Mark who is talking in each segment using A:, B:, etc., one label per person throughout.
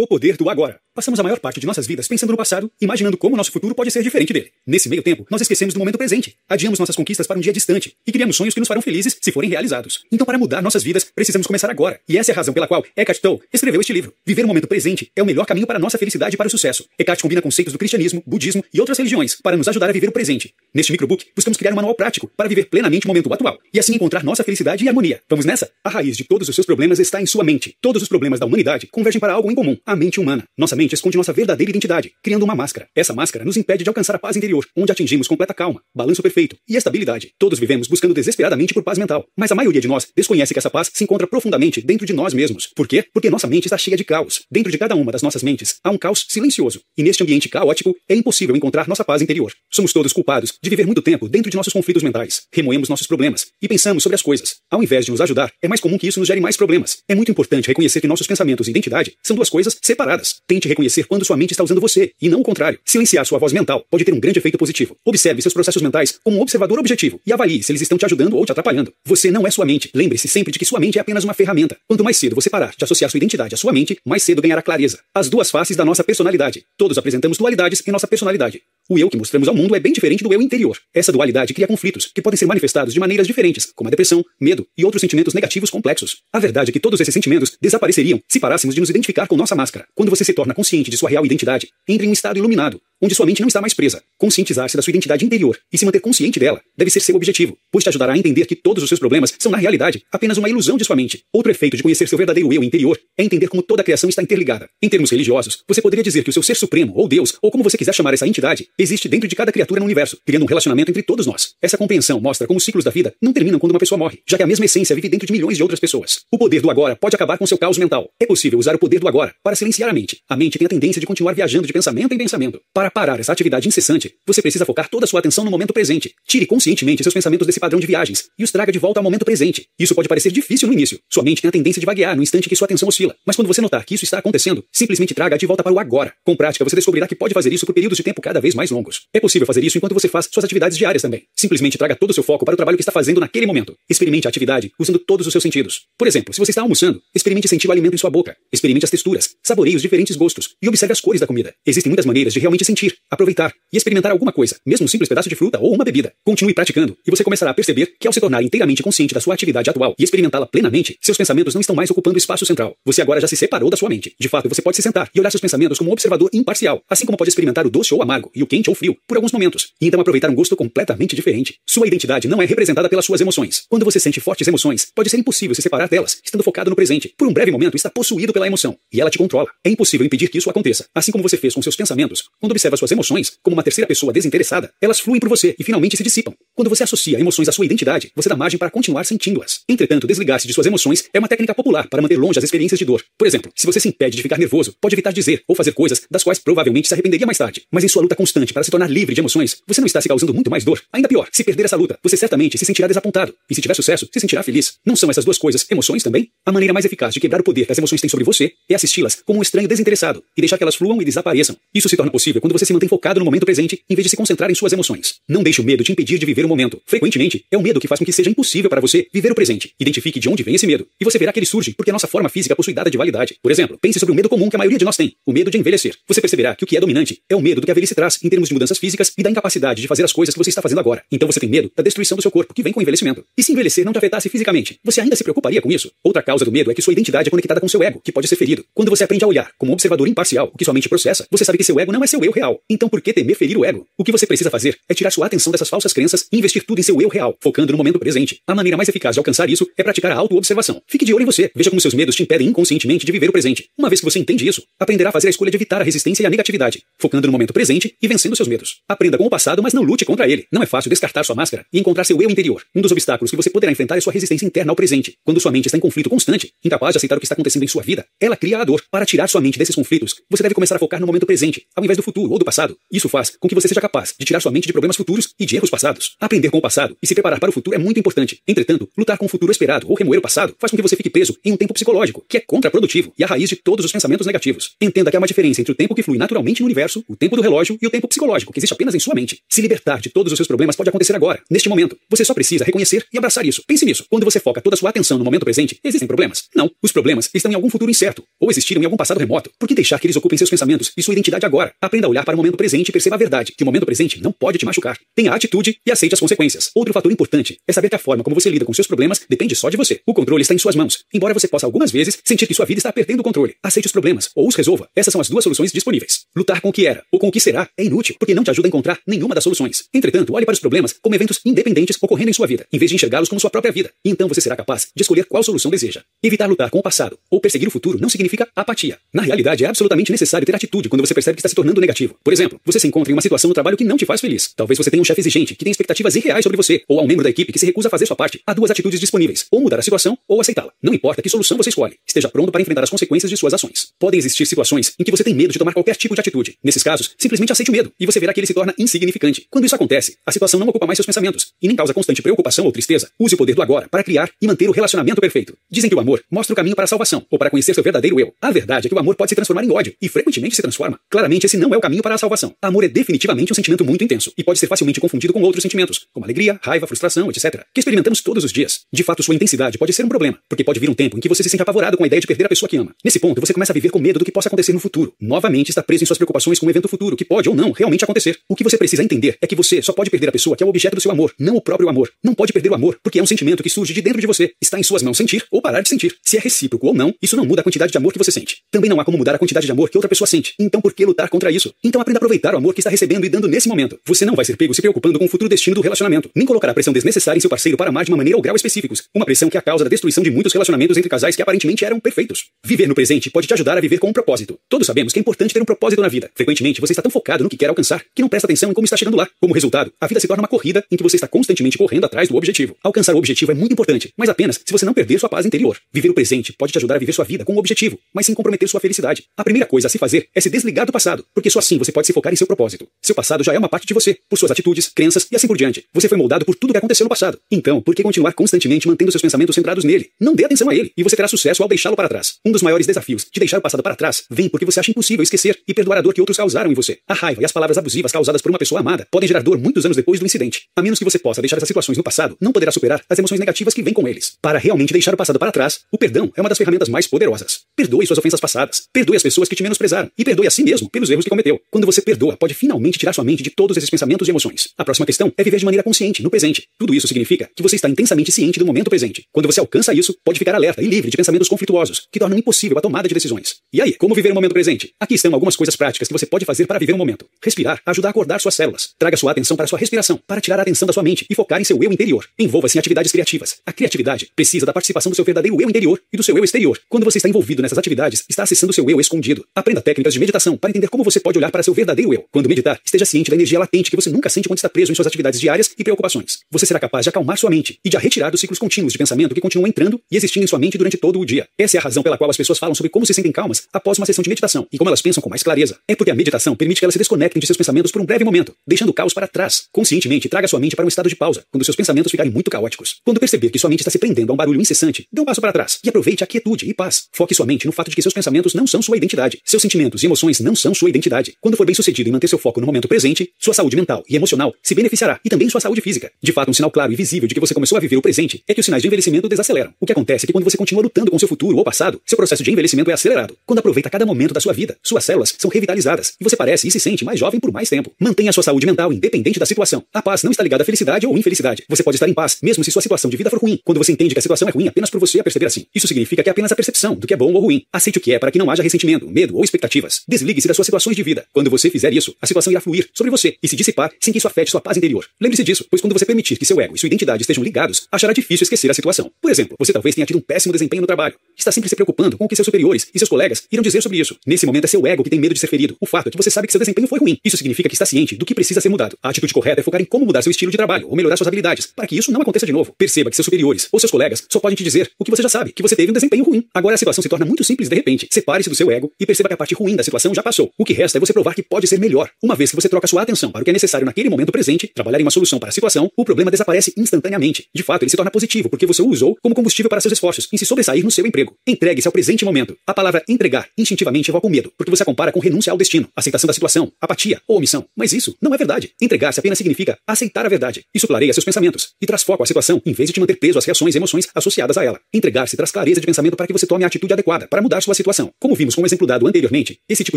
A: O poder do agora. Passamos a maior parte de nossas vidas pensando no passado, imaginando como nosso futuro pode ser diferente dele. Nesse meio tempo, nós esquecemos do momento presente, adiamos nossas conquistas para um dia distante e criamos sonhos que nos farão felizes se forem realizados. Então, para mudar nossas vidas, precisamos começar agora. E essa é a razão pela qual Eckhart Tolle escreveu este livro. Viver o momento presente é o melhor caminho para a nossa felicidade e para o sucesso. Eckhart combina conceitos do cristianismo, budismo e outras religiões para nos ajudar a viver o presente. Neste microbook, buscamos criar um manual prático para viver plenamente o momento atual e assim encontrar nossa felicidade e harmonia. Vamos nessa? A raiz de todos os seus problemas está em sua mente. Todos os problemas da humanidade convergem para algo em comum: a mente humana. Nossa mente esconde nossa verdadeira identidade, criando uma máscara. Essa máscara nos impede de alcançar a paz interior, onde atingimos completa calma, balanço perfeito e estabilidade. Todos vivemos buscando desesperadamente por paz mental, mas a maioria de nós desconhece que essa paz se encontra profundamente dentro de nós mesmos. Por quê? Porque nossa mente está cheia de caos. Dentro de cada uma das nossas mentes há um caos silencioso, e neste ambiente caótico é impossível encontrar nossa paz interior. Somos todos culpados de viver muito tempo dentro de nossos conflitos mentais. Remoemos nossos problemas e pensamos sobre as coisas. Ao invés de nos ajudar, é mais comum que isso nos gere mais problemas. É muito importante reconhecer que nossos pensamentos e identidade são duas coisas separadas. Tente reconhecer quando sua mente está usando você, e não o contrário. Silenciar sua voz mental pode ter um grande efeito positivo. Observe seus processos mentais como um observador objetivo e avalie se eles estão te ajudando ou te atrapalhando. Você não é sua mente. Lembre-se sempre de que sua mente é apenas uma ferramenta. Quanto mais cedo você parar de associar sua identidade à sua mente, mais cedo ganhará clareza. As duas faces da nossa personalidade. Todos apresentamos dualidades em nossa personalidade. O eu que mostramos ao mundo é bem diferente do eu interior. Essa dualidade cria conflitos, que podem ser manifestados de maneiras diferentes, como a depressão, medo e outros sentimentos negativos complexos. A verdade é que todos esses sentimentos desapareceriam se parássemos de nos identificar com nossa máscara. Quando você se torna consciente de sua real identidade, entre em um estado iluminado, onde sua mente não está mais presa. Conscientizar-se da sua identidade interior e se manter consciente dela deve ser seu objetivo, pois te ajudará a entender que todos os seus problemas são, na realidade, apenas uma ilusão de sua mente. Outro efeito de conhecer seu verdadeiro eu interior é entender como toda a criação está interligada. Em termos religiosos, você poderia dizer que o seu ser supremo, ou Deus, ou como você quiser chamar essa entidade, existe dentro de cada criatura no universo, criando um relacionamento entre todos nós. Essa compreensão mostra como os ciclos da vida não terminam quando uma pessoa morre, já que a mesma essência vive dentro de milhões de outras pessoas. O poder do agora pode acabar com seu caos mental. É possível usar o poder do agora para silenciar a mente. A mente tem a tendência de continuar viajando de pensamento em pensamento. Para parar essa atividade incessante, você precisa focar toda a sua atenção no momento presente. Tire conscientemente seus pensamentos desse padrão de viagens e os traga de volta ao momento presente. Isso pode parecer difícil no início. Sua mente tem a tendência de vaguear no instante que sua atenção oscila. Mas quando você notar que isso está acontecendo, simplesmente traga de volta para o agora. Com prática, você descobrirá que pode fazer isso por períodos de tempo cada vez mais longos. É possível fazer isso enquanto você faz suas atividades diárias também. Simplesmente traga todo o seu foco para o trabalho que está fazendo naquele momento. Experimente a atividade usando todos os seus sentidos. Por exemplo, se você está almoçando, experimente sentir o alimento em sua boca. Experimente as texturas, saboreie os diferentes gostos e observe as cores da comida. Existem muitas maneiras de realmente sentir, aproveitar e experimentar alguma coisa, mesmo um simples pedaço de fruta ou uma bebida. Continue praticando e você começará a perceber que ao se tornar inteiramente consciente da sua atividade atual e experimentá-la plenamente, seus pensamentos não estão mais ocupando o espaço central. Você agora já se separou da sua mente. De fato, você pode se sentar e olhar seus pensamentos como um observador imparcial, assim como pode experimentar o doce ou amargo e o quente ou frio por alguns momentos, e então aproveitar um gosto completamente diferente. Sua identidade não é representada pelas suas emoções. Quando você sente fortes emoções, pode ser impossível se separar delas, estando focado no presente. Por um breve momento, está possuído pela emoção e ela te controla. É impossível impedir que isso aconteça. Assim como você fez com seus pensamentos, quando observa suas emoções como uma terceira pessoa desinteressada, elas fluem por você e finalmente se dissipam. Quando você associa emoções à sua identidade, você dá margem para continuar sentindo-as. Entretanto, desligar-se de suas emoções é uma técnica popular para manter longe as experiências de dor. Por exemplo, se você se impede de ficar nervoso, pode evitar dizer ou fazer coisas das quais provavelmente se arrependeria mais tarde. Mas em sua luta constante para se tornar livre de emoções, você não está se causando muito mais dor. Ainda pior, se perder essa luta, você certamente se sentirá desapontado. E se tiver sucesso, se sentirá feliz. Não são essas duas coisas emoções também? A maneira mais eficaz de quebrar o poder que as emoções têm sobre você é assisti-las como um estranho desinteressado e deixar que elas fluam e desapareçam. Isso se torna possível quando você se mantém focado no momento presente em vez de se concentrar em suas emoções. Não deixe o medo te impedir de viver o momento. Frequentemente, é o medo que faz com que seja impossível para você viver o presente. Identifique de onde vem esse medo e você verá que ele surge porque a nossa forma física possui data de validade. Por exemplo, pense sobre o medo comum que a maioria de nós tem, o medo de envelhecer. Você perceberá que o que é dominante é o medo do que a velhice traz em termos de mudanças físicas e da incapacidade de fazer as coisas que você está fazendo agora. Então você tem medo da destruição do seu corpo, que vem com o envelhecimento. E se envelhecer não te afetasse fisicamente, você ainda se preocuparia com isso? Outra causa do medo é que sua identidade é conectada com seu ego, que pode ser ferido. Quando você aprende a olhar como um observador imparcial, o que sua mente processa, você sabe que seu ego não é seu eu real. Então por que temer ferir o ego? O que você precisa fazer é tirar sua atenção dessas falsas crenças e investir tudo em seu eu real, focando no momento presente. A maneira mais eficaz de alcançar isso é praticar a auto-observação. Fique de olho em você, veja como seus medos te impedem inconscientemente de viver o presente. Uma vez que você entende isso, aprenderá a fazer a escolha de evitar a resistência e a negatividade, focando no momento presente e vencendo seus medos. Aprenda com o passado, mas não lute contra ele. Não é fácil descartar sua máscara e encontrar seu eu interior. Um dos obstáculos que você poderá enfrentar é sua resistência interna ao presente. Quando sua mente está em conflito constante, incapaz de aceitar o que está acontecendo em sua vida, ela cria a dor. Para tirar sua mente desses conflitos, você deve começar a focar no momento presente, ao invés do futuro ou do passado, isso faz com que você seja capaz de tirar sua mente de problemas futuros e de erros passados. Aprender com o passado e se preparar para o futuro é muito importante. Entretanto, lutar com o futuro esperado ou remoer o passado faz com que você fique preso em um tempo psicológico, que é contraprodutivo e a raiz de todos os pensamentos negativos. Entenda que há uma diferença entre o tempo que flui naturalmente no universo, o tempo do relógio e o tempo psicológico, que existe apenas em sua mente. Se libertar de todos os seus problemas pode acontecer agora, neste momento. Você só precisa reconhecer e abraçar isso. Pense nisso. Quando você foca toda a sua atenção no momento presente, existem problemas? Não. Os problemas estão em algum futuro incerto ou existiram em algum passado remoto. Por que deixar que eles ocupem seus pensamentos e sua identidade agora? Aprenda a olhar para o momento presente e perceba a verdade, que o momento presente não pode te machucar. Tenha atitude e aceite as consequências. Outro fator importante é saber que a forma como você lida com seus problemas depende só de você. O controle está em suas mãos. Embora você possa algumas vezes sentir que sua vida está perdendo o controle, aceite os problemas ou os resolva. Essas são as duas soluções disponíveis. Lutar com o que era ou com o que será é inútil, porque não te ajuda a encontrar nenhuma das soluções. Entretanto, olhe para os problemas como eventos independentes ocorrendo em sua vida, em vez de enxergá-los como sua própria vida. E então você será capaz de escolher qual solução deseja. Evitar lutar com o passado ou perseguir o futuro não significa apatia. Na realidade, é absolutamente necessário ter atitude quando você percebe que está se tornando negativo. Por exemplo, você se encontra em uma situação no trabalho que não te faz feliz. Talvez você tenha um chefe exigente que tem expectativas irreais sobre você, ou há um membro da equipe que se recusa a fazer sua parte. Há duas atitudes disponíveis: ou mudar a situação ou aceitá-la. Não importa que solução você escolhe. Esteja pronto para enfrentar as consequências de suas ações. Podem existir situações em que você tem medo de tomar qualquer tipo de atitude. Nesses casos, simplesmente aceite o medo e você verá que ele se torna insignificante. Quando isso acontece, a situação não ocupa mais seus pensamentos e nem causa constante preocupação ou tristeza. Use o poder do agora para criar e manter o relacionamento perfeito. Dizem que o amor mostra o caminho para a salvação ou para conhecer seu verdadeiro eu. A verdade é que o amor pode se transformar em ódio e frequentemente se transforma. Claramente, esse não é o caminho para a salvação. Amor é definitivamente um sentimento muito intenso e pode ser facilmente confundido com outros sentimentos, como alegria, raiva, frustração, etc., que experimentamos todos os dias. De fato, sua intensidade pode ser um problema, porque pode vir um tempo em que você se sente apavorado com a ideia de perder a pessoa que ama. Nesse ponto, você começa a viver com medo do que possa acontecer no futuro. Novamente, está preso em suas preocupações com um evento futuro que pode ou não realmente acontecer. O que você precisa entender é que você só pode perder a pessoa que é o objeto do seu amor, não o próprio amor. Não pode perder o amor, porque é um sentimento que surge de dentro de você. Está em suas mãos sentir ou parar de sentir. Se é recíproco ou não, isso não muda a quantidade de amor que você sente. Também não há como mudar a quantidade de amor que outra pessoa sente. Então por que lutar contra isso? Então aprenda a aproveitar o amor que está recebendo e dando nesse momento. Você não vai ser pego se preocupando com o futuro destino do relacionamento, nem colocará pressão desnecessária em seu parceiro para amar de uma maneira ou grau específicos. Uma pressão que é a causa da destruição de muitos relacionamentos entre casais que aparentemente eram perfeitos. Viver no presente pode te ajudar a viver com um propósito. Todos sabemos que é importante ter um propósito na vida. Frequentemente você está tão focado no que quer alcançar que não presta atenção em como está chegando lá. Como resultado, a vida se torna uma corrida em que você está constantemente correndo atrás do objetivo. Alcançar o objetivo é muito importante, mas apenas se você não perder sua paz interior. Viver o presente pode te ajudar a viver sua vida com um objetivo, mas sem comprometer sua felicidade. A primeira coisa a se fazer é se desligar do passado, porque só assim você pode se focar em seu propósito. Seu passado já é uma parte de você, por suas atitudes, crenças e assim por diante. Você foi moldado por tudo que aconteceu no passado. Então, por que continuar constantemente mantendo seus pensamentos centrados nele? Não dê atenção a ele e você terá sucesso ao deixá-lo para trás. Um dos maiores desafios de deixar o passado para trás vem porque você acha impossível esquecer e perdoar a dor que outros causaram em você. A raiva e as palavras abusivas causadas por uma pessoa amada podem gerar dor muitos anos depois do incidente. A menos que você possa deixar essas situações no passado, não poderá superar as emoções negativas que vêm com eles. Para realmente deixar o passado para trás, o perdão é uma das ferramentas mais poderosas. Perdoe suas ofensas passadas. Perdoe as pessoas que te menosprezaram. E perdoe a si mesmo pelos erros que cometeu. Quando você perdoa, pode finalmente tirar sua mente de todos esses pensamentos e emoções. A próxima questão é viver de maneira consciente, no presente. Tudo isso significa que você está intensamente ciente do momento presente. Quando você alcança isso, pode ficar alerta e livre de pensamentos conflituosos, que tornam impossível a tomada de decisões. E aí, como viver o momento presente? Aqui estão algumas coisas práticas que você pode fazer para viver o momento. Respirar ajuda a acordar suas células. Traga sua atenção para sua respiração, para tirar a atenção da sua mente e focar em seu eu interior. Envolva-se em atividades criativas. A criatividade precisa da participação do seu verdadeiro eu interior e do seu eu exterior. Quando você está envolvido nessas atividades, está acessando seu eu escondido. Aprenda técnicas de meditação para entender como você pode olhar para seu verdadeiro eu. Quando meditar, esteja ciente da energia latente que você nunca sente quando está preso em suas atividades diárias e preocupações. Você será capaz de acalmar sua mente e de a retirar dos ciclos contínuos de pensamento que continuam entrando e existindo em sua mente durante todo o dia. Essa é a razão pela qual as pessoas falam sobre como se sentem calmas após uma sessão de meditação e como elas pensam com mais clareza. É porque a meditação permite que elas se desconectem de seus pensamentos por um breve momento, deixando o caos para trás. Conscientemente, traga sua mente para um estado de pausa, quando seus pensamentos ficarem muito caóticos. Quando perceber que sua mente está se prendendo a um barulho incessante, dê um passo para trás e aproveite a quietude e paz. Foque sua mente no fato de que seus pensamentos não são sua identidade. Seus sentimentos e emoções não são sua identidade. Quando for bem sucedido em manter seu foco no momento presente, sua saúde mental e emocional se beneficiará e também sua saúde física. De fato, um sinal claro e visível de que você começou a viver o presente é que os sinais de envelhecimento desaceleram. O que acontece é que quando você continua lutando com seu futuro ou passado, seu processo de envelhecimento é acelerado. Quando aproveita cada momento da sua vida, suas células são revitalizadas e você parece e se sente mais jovem por mais tempo. Mantenha sua saúde mental independente da situação. A paz não está ligada à felicidade ou infelicidade. Você pode estar em paz, mesmo se sua situação de vida for ruim. Quando você entende que a situação é ruim apenas por você a perceber assim. Isso significa que é apenas a percepção do que é bom ou ruim. Aceite o que é para que não haja ressentimento, medo ou expectativas. Desligue-se das suas situações de vida. Quando você fizer isso, a situação irá fluir sobre você e se dissipar sem que isso afete sua paz interior. Lembre-se disso, pois quando você permitir que seu ego e sua identidade estejam ligados, achará difícil esquecer a situação. Por exemplo, você talvez tenha tido um péssimo desempenho no trabalho. Está sempre se preocupando com o que seus superiores e seus colegas irão dizer sobre isso. Nesse momento é seu ego que tem medo de ser ferido. O fato é que você sabe que seu desempenho foi ruim. Isso significa que está ciente do que precisa ser mudado. A atitude correta é focar em como mudar seu estilo de trabalho ou melhorar suas habilidades, para que isso não aconteça de novo. Perceba que seus superiores ou seus colegas só podem te dizer o que você já sabe, que você teve um desempenho ruim. Agora a situação se torna muito simples de repente. Separe-se do seu ego e perceba que a parte ruim da situação já passou. O que resta é você provar que pode ser melhor. Uma vez que você troca sua atenção para o que é necessário naquele momento presente, trabalhar em uma solução para a situação, o problema desaparece instantaneamente. De fato, ele se torna positivo porque você o usou como combustível para seus esforços em se sobressair no seu emprego. Entregue-se ao presente momento. A palavra entregar instintivamente evoca o medo, porque você a compara com renúncia ao destino, aceitação da situação, apatia ou omissão. Mas isso não é verdade. Entregar-se apenas significa aceitar a verdade. Isso clareia seus pensamentos e traz foco à situação em vez de te manter preso às reações e emoções associadas a ela. Entregar-se traz clareza de pensamento para que você tome a atitude adequada para mudar sua situação. Como vimos com o exemplo dado anteriormente, esse tipo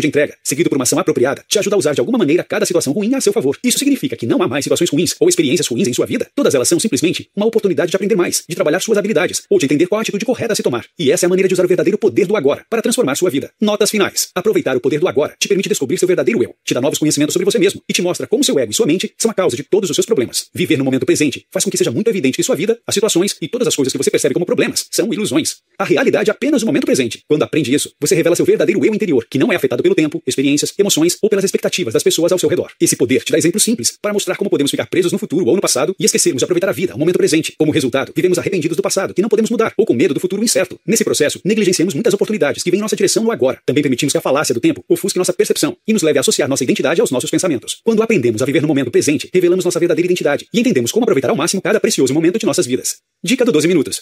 A: de entrega, seguido por uma ação apropriada, te ajuda a usar de alguma maneira cada situação ruim a seu favor. Isso significa que não há mais situações ruins ou experiências ruins em sua vida. Todas elas são simplesmente uma oportunidade de aprender mais, de trabalhar suas habilidades ou de entender qual atitude correta a se tomar. E essa é a maneira de usar o verdadeiro poder do agora para transformar sua vida. Notas finais. Aproveitar o poder do agora te permite descobrir seu verdadeiro eu, te dá novos conhecimentos sobre você mesmo e te mostra como seu ego e sua mente são a causa de todos os seus problemas. Viver no momento presente faz com que seja muito evidente que sua vida, as situações e todas as coisas que você percebe como problemas são ilusões. A realidade é apenas o momento presente. Quando aprende isso, você revela seu verdadeiro eu interior, que não é afetado pelo tempo, experiências, emoções ou pelas expectativas das pessoas ao seu redor. Esse poder te dá exemplos simples para mostrar como podemos ficar presos no futuro ou no passado e esquecermos de aproveitar a vida, o momento presente. Como resultado, vivemos arrependidos do passado, que não podemos mudar, ou com medo do futuro incerto. Nesse processo, negligenciamos muitas oportunidades que vêm em nossa direção no agora. Também permitimos que a falácia do tempo ofusque nossa percepção e nos leve a associar nossa identidade aos nossos pensamentos. Quando aprendemos a viver no momento presente, revelamos nossa verdadeira identidade e entendemos como aproveitar ao máximo cada precioso momento de nossas vidas. Dica do 12 minutos.